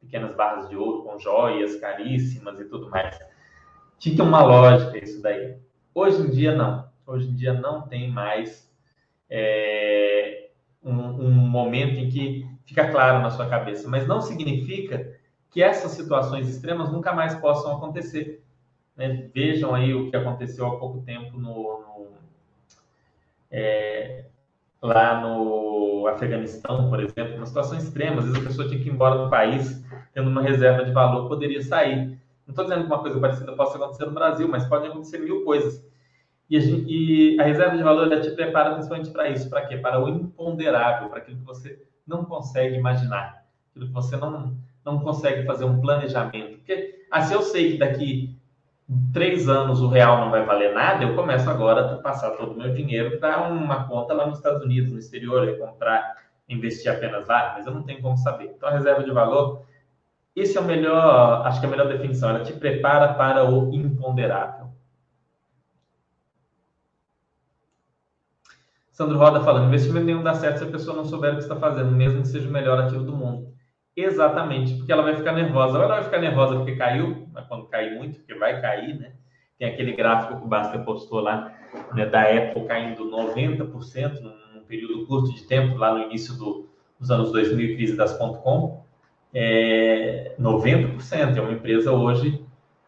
pequenas barras de ouro, com joias caríssimas e tudo mais. Tinha uma lógica isso daí. Hoje em dia, não. Hoje em dia não tem mais é, um, um momento em que fica claro na sua cabeça. Mas não significa que essas situações extremas nunca mais possam acontecer. Né? Vejam aí o que aconteceu há pouco tempo no, no é, lá no Afeganistão, por exemplo, uma situação extrema. Às vezes a pessoa tinha que ir embora do país, tendo uma reserva de valor, poderia sair. Não estou dizendo que uma coisa parecida possa acontecer no Brasil, mas pode acontecer mil coisas. E a, gente, e a reserva de valor ela te prepara principalmente para isso. Para quê? Para o imponderável, para aquilo que você não consegue imaginar, aquilo que você não não consegue fazer um planejamento. Porque, se eu sei que daqui três anos o real não vai valer nada, eu começo agora a passar todo o meu dinheiro para uma conta lá nos Estados Unidos, no exterior, e comprar, investir apenas lá, mas eu não tenho como saber. Então, a reserva de valor, esse é o melhor, acho que é a melhor definição, ela te prepara para o imponderável. Sandro Roda falando, investimento nenhum dá certo se a pessoa não souber o que está fazendo, mesmo que seja o melhor ativo do mundo. Exatamente, porque ela vai ficar nervosa. Ou ela vai ficar nervosa porque caiu, mas quando cair muito, porque vai cair, né? Tem aquele gráfico que o Basta postou lá, né, da Apple caindo 90% num período curto de tempo, lá no início do, dos anos 2000, crise das .com. É, 90% é uma empresa hoje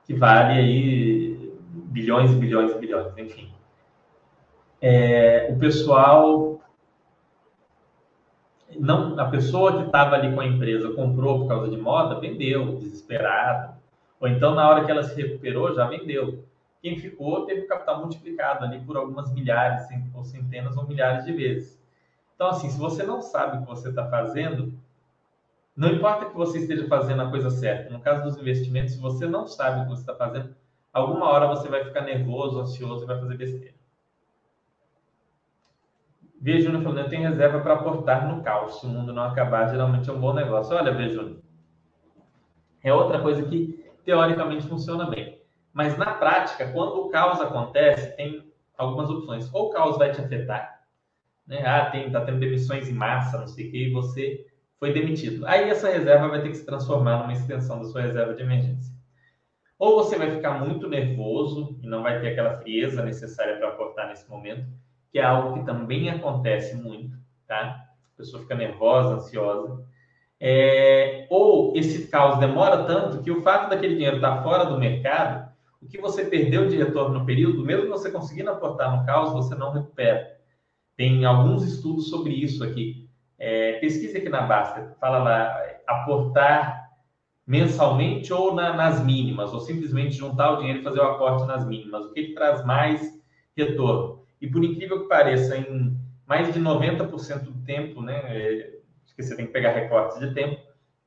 que vale aí bilhões e bilhões e bilhões, enfim. É, o pessoal não, a pessoa que estava ali com a empresa comprou por causa de moda, vendeu, desesperado. Ou então, na hora que ela se recuperou, já vendeu. Quem ficou teve o capital multiplicado ali por algumas milhares, ou centenas ou milhares de vezes. Então, assim, se você não sabe o que você está fazendo, não importa que você esteja fazendo a coisa certa. No caso dos investimentos, se você não sabe o que você está fazendo, alguma hora você vai ficar nervoso, ansioso e vai fazer besteira. Veja Júnior falando, eu tenho reserva para aportar no caos. Se o mundo não acabar, geralmente é um bom negócio. Olha, Veja Júnior, é outra coisa que teoricamente funciona bem. Mas na prática, quando o caos acontece, tem algumas opções. Ou o caos vai te afetar, né? Ah, tem, tá tendo demissões em massa, não sei o que, e você foi demitido. Aí essa reserva vai ter que se transformar numa extensão da sua reserva de emergência. Ou você vai ficar muito nervoso e não vai ter aquela frieza necessária para aportar nesse momento, que é algo que também acontece muito, tá? A pessoa fica nervosa, ansiosa. É... ou esse caos demora tanto que o fato daquele dinheiro estar tá fora do mercado, o que você perdeu de retorno no período, mesmo você conseguindo aportar no caos, você não recupera. Tem alguns estudos sobre isso aqui. É, pesquisa aqui na Basta, fala lá, aportar mensalmente ou na, nas mínimas, ou simplesmente juntar o dinheiro e fazer o aporte nas mínimas. O que, que traz mais retorno? E por incrível que pareça, em mais de 90% do tempo, né, é, que você tem que pegar recortes de tempo,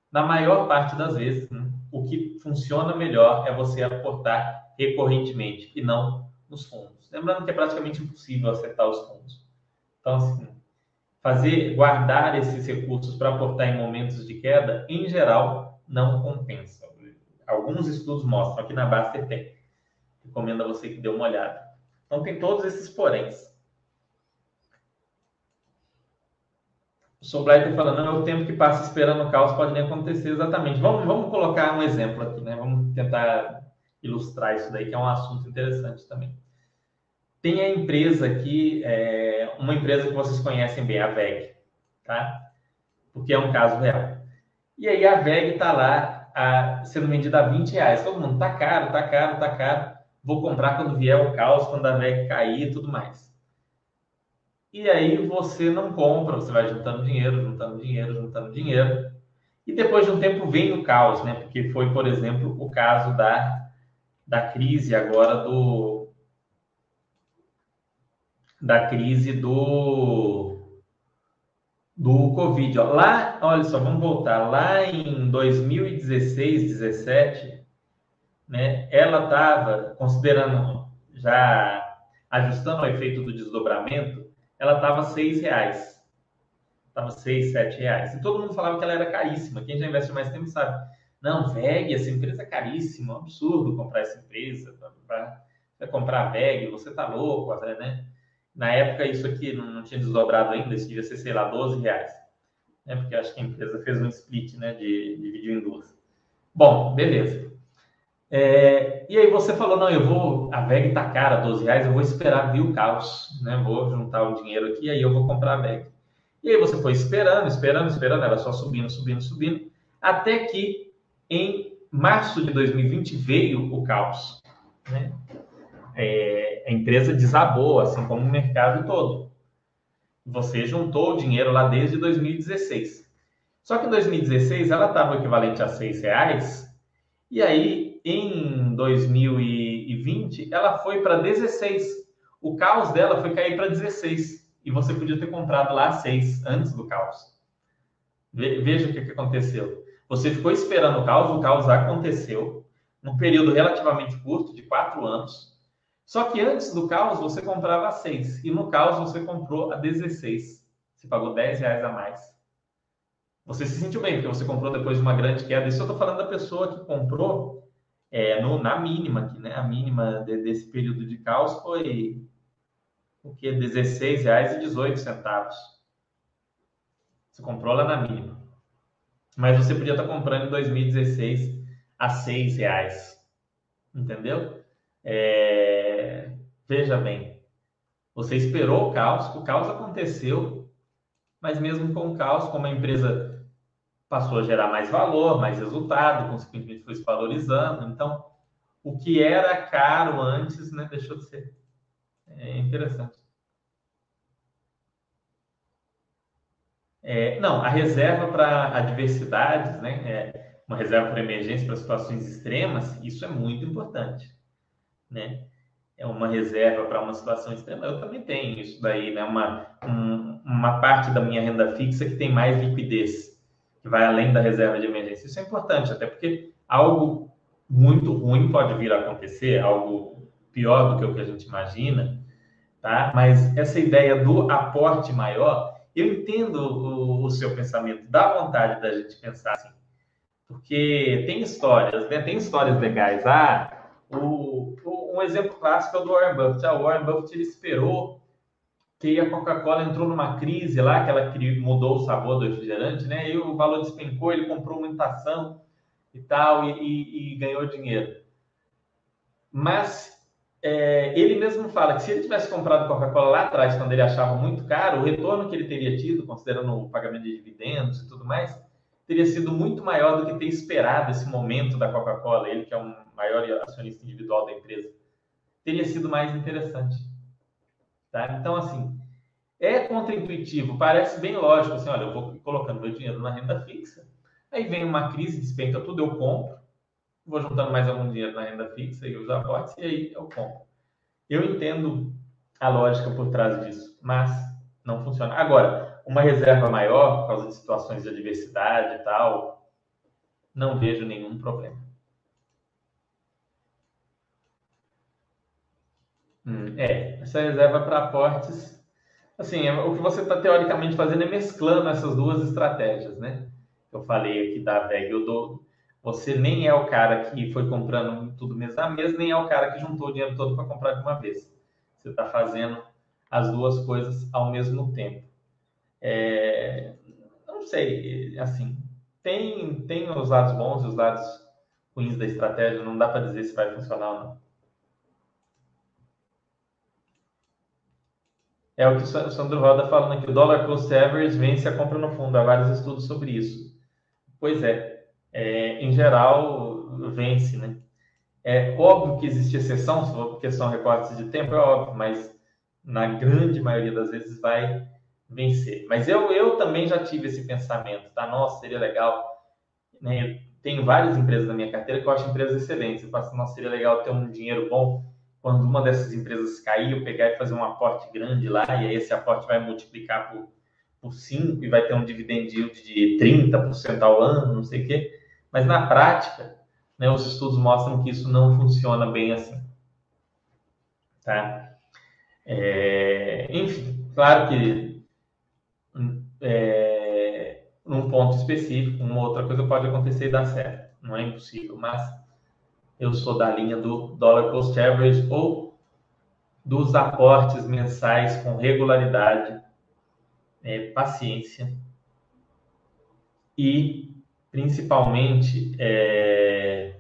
na maior parte das vezes, né, o que funciona melhor é você aportar recorrentemente e não nos fundos. Lembrando que é praticamente impossível acertar os fundos. Então, assim, fazer, guardar esses recursos para aportar em momentos de queda, em geral, não compensa. Alguns estudos mostram, aqui na Baster tem. Recomendo a você que dê uma olhada. Então, tem todos esses poréns. O Soblaiter falando, não é o tempo que passa esperando o caos, pode nem acontecer exatamente. Vamos, vamos colocar um exemplo aqui, né? Vamos tentar ilustrar isso daí, que é um assunto interessante também. Tem a empresa aqui, é, uma empresa que vocês conhecem bem, a VEG, tá? Porque é um caso real. E aí a VEG está lá a, sendo vendida a 20 reais. Todo mundo, tá caro, tá caro, tá caro. Vou comprar quando vier o caos, quando a VEG cair e tudo mais. E aí você não compra, você vai juntando dinheiro, juntando dinheiro, juntando dinheiro. E depois de um tempo vem o caos, né? Porque foi, por exemplo, o caso da, da crise agora do, da crise do do Covid. Lá, olha só, vamos voltar. Lá em 2016, 17, né, ela estava, considerando, já ajustando o efeito do desdobramento, ela estava seis reais. Estava seis, sete reais. E todo mundo falava que ela era caríssima. Quem já investe mais tempo sabe. Não, VEG, essa empresa é caríssima, é um absurdo comprar essa empresa. Para comprar a VEG, você tá louco, né? Na época, isso aqui não, não tinha desdobrado ainda, isso devia ser, sei lá, 12 reais. Né? Porque acho que a empresa fez um split, né? De, dividiu em duas. Bom, beleza. É, e aí você falou, não, eu vou, a VEG tá cara, 12 reais, eu vou esperar vir o caos, né? Vou juntar o dinheiro aqui, aí eu vou comprar a VEG. E aí você foi esperando, esperando, esperando, ela só subindo, subindo, subindo, até que em março de 2020 veio o caos, né? é, a empresa desabou, assim como o mercado todo. Você juntou o dinheiro lá desde 2016. Só que em 2016 ela estava equivalente a seis reais e aí em 2020 ela foi para 16. O caos dela foi cair para 16 e você podia ter comprado lá a 6 antes do caos. Veja o que, que aconteceu. Você ficou esperando o caos, o caos aconteceu num período relativamente curto, de quatro anos. Só que antes do caos você comprava a 6 e no caos você comprou a 16. Você pagou 10 reais a mais. Você se sentiu bem, porque você comprou depois de uma grande queda. Isso eu estou falando da pessoa que comprou é, no, na mínima, aqui, né? A mínima de, desse período de caos foi o que? R$16,18. Você comprou lá na mínima. Mas você podia estar comprando em 2016 a R$ reais. Entendeu? É... Veja bem, você esperou o caos, o caos aconteceu, mas mesmo com o caos, como a empresa passou a gerar mais valor, mais resultado, consequentemente foi se valorizando. Então, o que era caro antes, né, deixou de ser. É interessante. É, não, a reserva para adversidades, né, é uma reserva para emergência, para situações extremas, isso é muito importante, né? É uma reserva para uma situação extrema. Eu também tenho isso daí, né? Uma, um, uma parte da minha renda fixa que tem mais liquidez, que vai além da reserva de emergência. Isso é importante, até porque algo muito ruim pode vir a acontecer, algo pior do que o que a gente imagina, tá? Mas essa ideia do aporte maior eu entendo o, o, seu pensamento, dá vontade da gente pensar assim, porque tem histórias, né? Tem histórias legais. Ah, o, o, um exemplo clássico é o do Warren Buffett. Ah, o Warren Buffett ele esperou que a Coca-Cola entrou numa crise lá, que ela mudou o sabor do refrigerante, né? E o valor despencou, ele comprou uma ação e tal, e, e, e ganhou dinheiro. Mas é, ele mesmo fala que se ele tivesse comprado Coca-Cola lá atrás, quando ele achava muito caro, o retorno que ele teria tido, considerando o pagamento de dividendos e tudo mais, teria sido muito maior do que ter esperado esse momento da Coca-Cola, ele que é o maior acionista individual da empresa, teria sido mais interessante. Tá? Então, assim, é contraintuitivo, parece bem lógico, assim, olha, eu vou colocando meu dinheiro na renda fixa, aí vem uma crise, despenca tudo, eu compro, vou juntando mais algum dinheiro na renda fixa e os aportes, e aí eu compro. Eu entendo a lógica por trás disso, mas não funciona. Agora, uma reserva maior, por causa de situações de adversidade e tal, não vejo nenhum problema. Hum, é, essa reserva para aportes, assim, é, o que você está teoricamente fazendo é mesclando essas duas estratégias, né? Eu falei aqui da VEG, eu dou você nem é o cara que foi comprando tudo mês a mês, nem é o cara que juntou o dinheiro todo para comprar de uma vez. Você está fazendo as duas coisas ao mesmo tempo. É, não sei, assim, tem, tem os lados bons e os lados ruins da estratégia, não dá para dizer se vai funcionar ou não. É o que o Sandro Roda falando aqui, o dollar cost average vence a compra no fundo, há vários estudos sobre isso. Pois é, é, em geral, vence, né? É óbvio que existe exceção, porque são recortes de tempo, é óbvio, mas na grande maioria das vezes vai vencer. Mas eu, eu também já tive esse pensamento, tá? Nossa, seria legal. Né? tenho várias empresas na minha carteira que eu acho empresas excelentes. Eu faço, nossa, seria legal ter um dinheiro bom quando uma dessas empresas cair, eu pegar e fazer um aporte grande lá, e aí esse aporte vai multiplicar por, por 5 e vai ter um dividend yield de 30% ao ano, não sei o quê. Mas na prática, né, os estudos mostram que isso não funciona bem assim. Tá? É, enfim, claro que é, num ponto específico, uma outra coisa pode acontecer e dar certo. Não é impossível, mas eu sou da linha do dollar cost average ou dos aportes mensais com regularidade, é, paciência e principalmente é,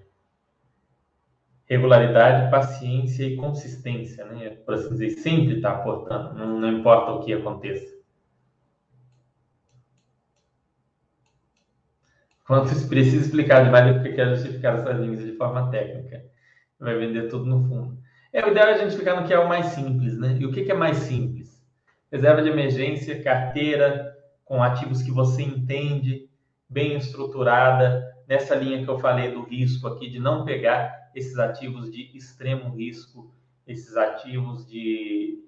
regularidade, paciência e consistência, né? Por assim dizer, sempre está aportando, não, não importa o que aconteça. Quando precisa explicar demais porque quer justificar essas linhas de forma técnica. Vai vender tudo no fundo. É, o ideal é a gente ficar no que é o mais simples, né? E o que, que é mais simples? Reserva de emergência, carteira, com ativos que você entende, bem estruturada, nessa linha que eu falei do risco aqui, de não pegar esses ativos de extremo risco, esses ativos de,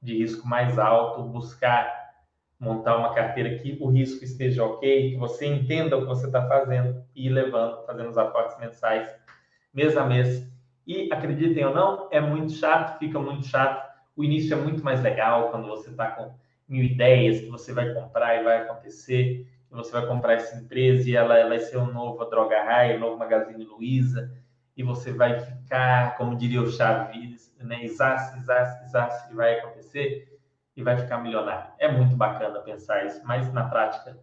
de risco mais alto, buscar montar uma carteira que o risco esteja ok, que você entenda o que você está fazendo e levando, fazendo os aportes mensais, mês a mês. E acreditem ou não, é muito chato, fica muito chato. O início é muito mais legal quando você está com mil ideias que você vai comprar e vai acontecer você vai comprar essa empresa e ela, ela vai ser um novo Droga Raia, um novo Magazine Luiza, e você vai ficar, como diria o Chaves, né? Exasse, exasse, exasse, que vai acontecer e vai ficar milionário. É muito bacana pensar isso, mas na prática,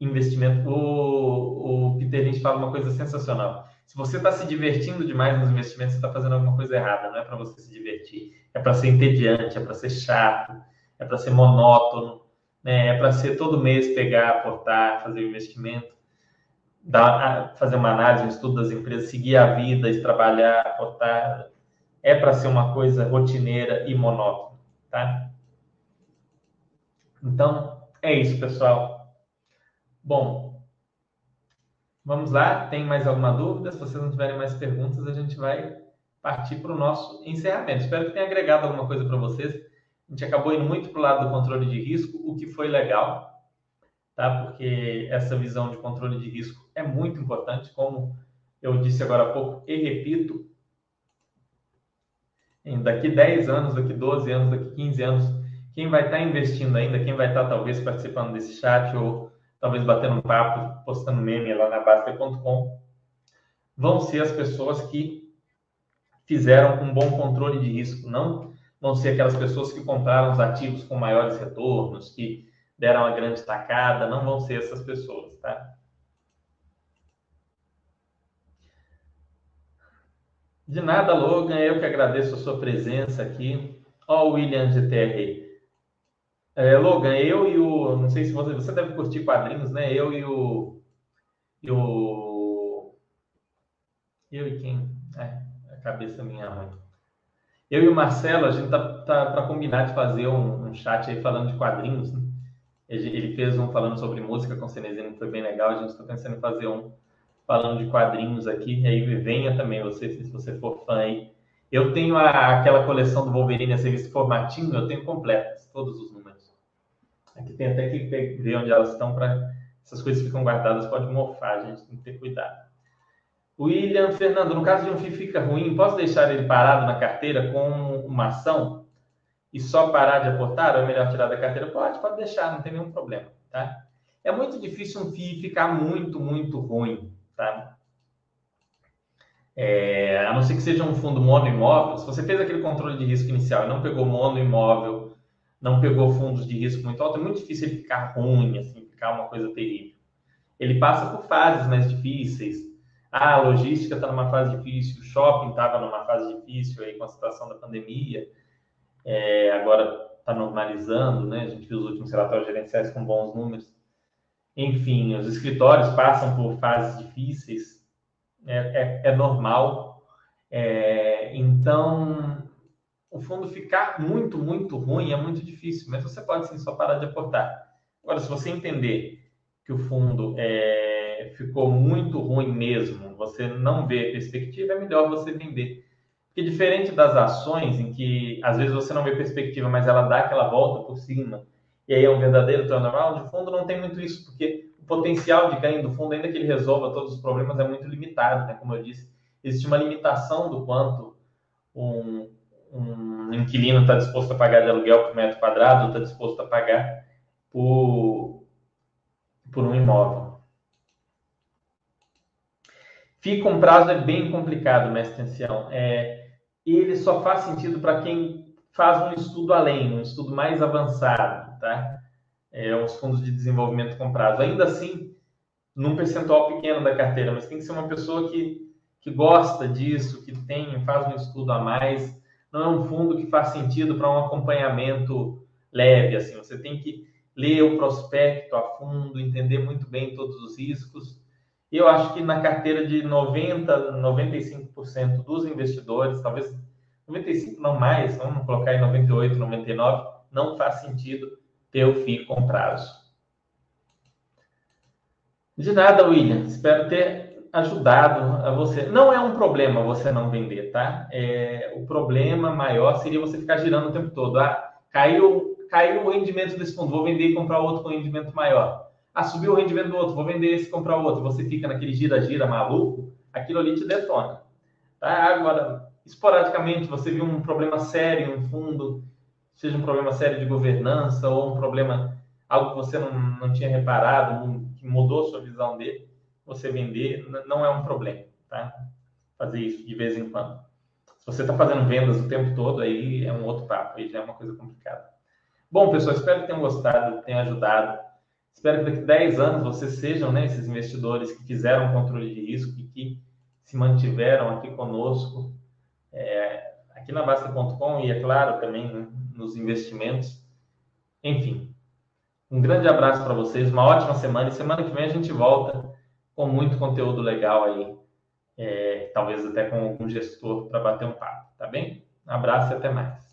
investimento. O, o Peter Lynch fala uma coisa sensacional. Se você está se divertindo demais nos investimentos, você está fazendo alguma coisa errada. Não é para você se divertir. É para ser entediante, é para ser chato, é para ser monótono, né? é para ser todo mês pegar, aportar, fazer o investimento, dar, fazer uma análise, um estudo das empresas, seguir a vida, trabalhar, aportar. É para ser uma coisa rotineira e monótona, tá? Então, é isso, pessoal. Bom, vamos lá. Tem mais alguma dúvida? Se vocês não tiverem mais perguntas, a gente vai partir para o nosso encerramento. Espero que tenha agregado alguma coisa para vocês. A gente acabou indo muito para o lado do controle de risco, o que foi legal, tá? Porque essa visão de controle de risco é muito importante, como eu disse agora há pouco e repito. Daqui 10 anos, daqui 12 anos, daqui 15 anos, quem vai estar investindo ainda, quem vai estar talvez participando desse chat ou talvez batendo um papo, postando meme lá na Basta.com, vão ser as pessoas que fizeram um bom controle de risco, não vão ser aquelas pessoas que compraram os ativos com maiores retornos, que deram uma grande tacada, não vão ser essas pessoas, tá? De nada, Logan, eu que agradeço a sua presença aqui. Ó, o William GTR. É, Logan, eu e o. Não sei se você. Você deve curtir quadrinhos, né? Eu e o. E o. Eu e quem? É, a cabeça minha ruim. Eu e o Marcelo, a gente tá, tá para combinar de fazer um, um, chat aí falando de quadrinhos. Né? Ele fez um falando sobre música com o Cenezino, que foi bem legal. A gente está pensando em fazer um falando de quadrinhos aqui. E aí venha também você, se você for fã aí. Eu tenho a, aquela coleção do Wolverine, a revista formatinho, eu tenho completas, todos os. Aqui tem até que ver onde elas estão para essas coisas ficam guardadas, pode mofar, a gente tem que ter cuidado. William Fernando, no caso de um FII fica ruim, posso deixar ele parado na carteira com uma ação e só parar de aportar? Ou é melhor tirar da carteira? Pode, pode deixar, não tem nenhum problema, tá? É muito difícil um FII ficar muito, muito ruim, tá? É, a não ser que seja um fundo mono imóvel, se você fez aquele controle de risco inicial e não pegou mono imóvel não pegou fundos de risco muito alto, é muito difícil ele ficar ruim, assim, ficar uma coisa terrível. Ele passa por fases mais difíceis. Ah, a logística está numa fase difícil, o shopping estava numa fase difícil aí com a situação da pandemia, é, agora está normalizando, né? A gente viu os últimos relatórios gerenciais com bons números. Enfim, os escritórios passam por fases difíceis, é, é, é normal. É, então, o fundo ficar muito, muito ruim é muito difícil, mas você pode sim só parar de aportar. Agora, se você entender que o fundo é, ficou muito ruim mesmo, você não vê perspectiva, é melhor você vender. Porque diferente das ações, em que às vezes você não vê perspectiva, mas ela dá aquela volta por cima, e aí é um verdadeiro turnaround, o fundo não tem muito isso, porque o potencial de ganho do fundo, ainda que ele resolva todos os problemas, é muito limitado, né? Como eu disse, existe uma limitação do quanto um, um inquilino está disposto a pagar de aluguel por metro quadrado, está disposto a pagar por, por um imóvel. FII com prazo é bem complicado, mestre Ancião. É, ele só faz sentido para quem faz um estudo além, um estudo mais avançado, tá? É, os fundos de desenvolvimento com prazo. Ainda assim, num percentual pequeno da carteira, mas tem que ser uma pessoa que, que gosta disso, que tem, faz um estudo a mais, não é um fundo que faz sentido para um acompanhamento leve. Assim, você tem que ler o prospecto a fundo, entender muito bem todos os riscos. Eu acho que na carteira de 90, 95% dos investidores, talvez 95 não mais, vamos colocar em 98, 99, não faz sentido ter o FII com prazo. De nada, William. Espero ter ajudado a você. Não é um problema você não vender, tá? É, o problema maior seria você ficar girando o tempo todo. Ah, caiu, caiu o rendimento desse fundo, vou vender e comprar outro com rendimento maior. Ah, subiu o rendimento do outro, vou vender esse e comprar outro. Você fica naquele gira-gira maluco, aquilo ali te detona. Tá? Agora, esporadicamente, você viu um problema sério em um fundo, seja um problema sério de governança ou um problema, algo que você não, não tinha reparado, que mudou sua visão dele, você vender não é um problema, tá? fazer isso de vez em quando. Se você está fazendo vendas o tempo todo, aí é um outro papo, aí já é uma coisa complicada. Bom, pessoal, espero que tenham gostado, tenham ajudado. Espero que daqui a 10 anos vocês sejam né, esses investidores que fizeram controle de risco e que se mantiveram aqui conosco, é, aqui na Basta.com e, é claro, também nos investimentos. Enfim, um grande abraço para vocês, uma ótima semana e semana que vem a gente volta com muito conteúdo legal aí, é, talvez até com algum gestor para bater um papo, tá bem? Um abraço e até mais.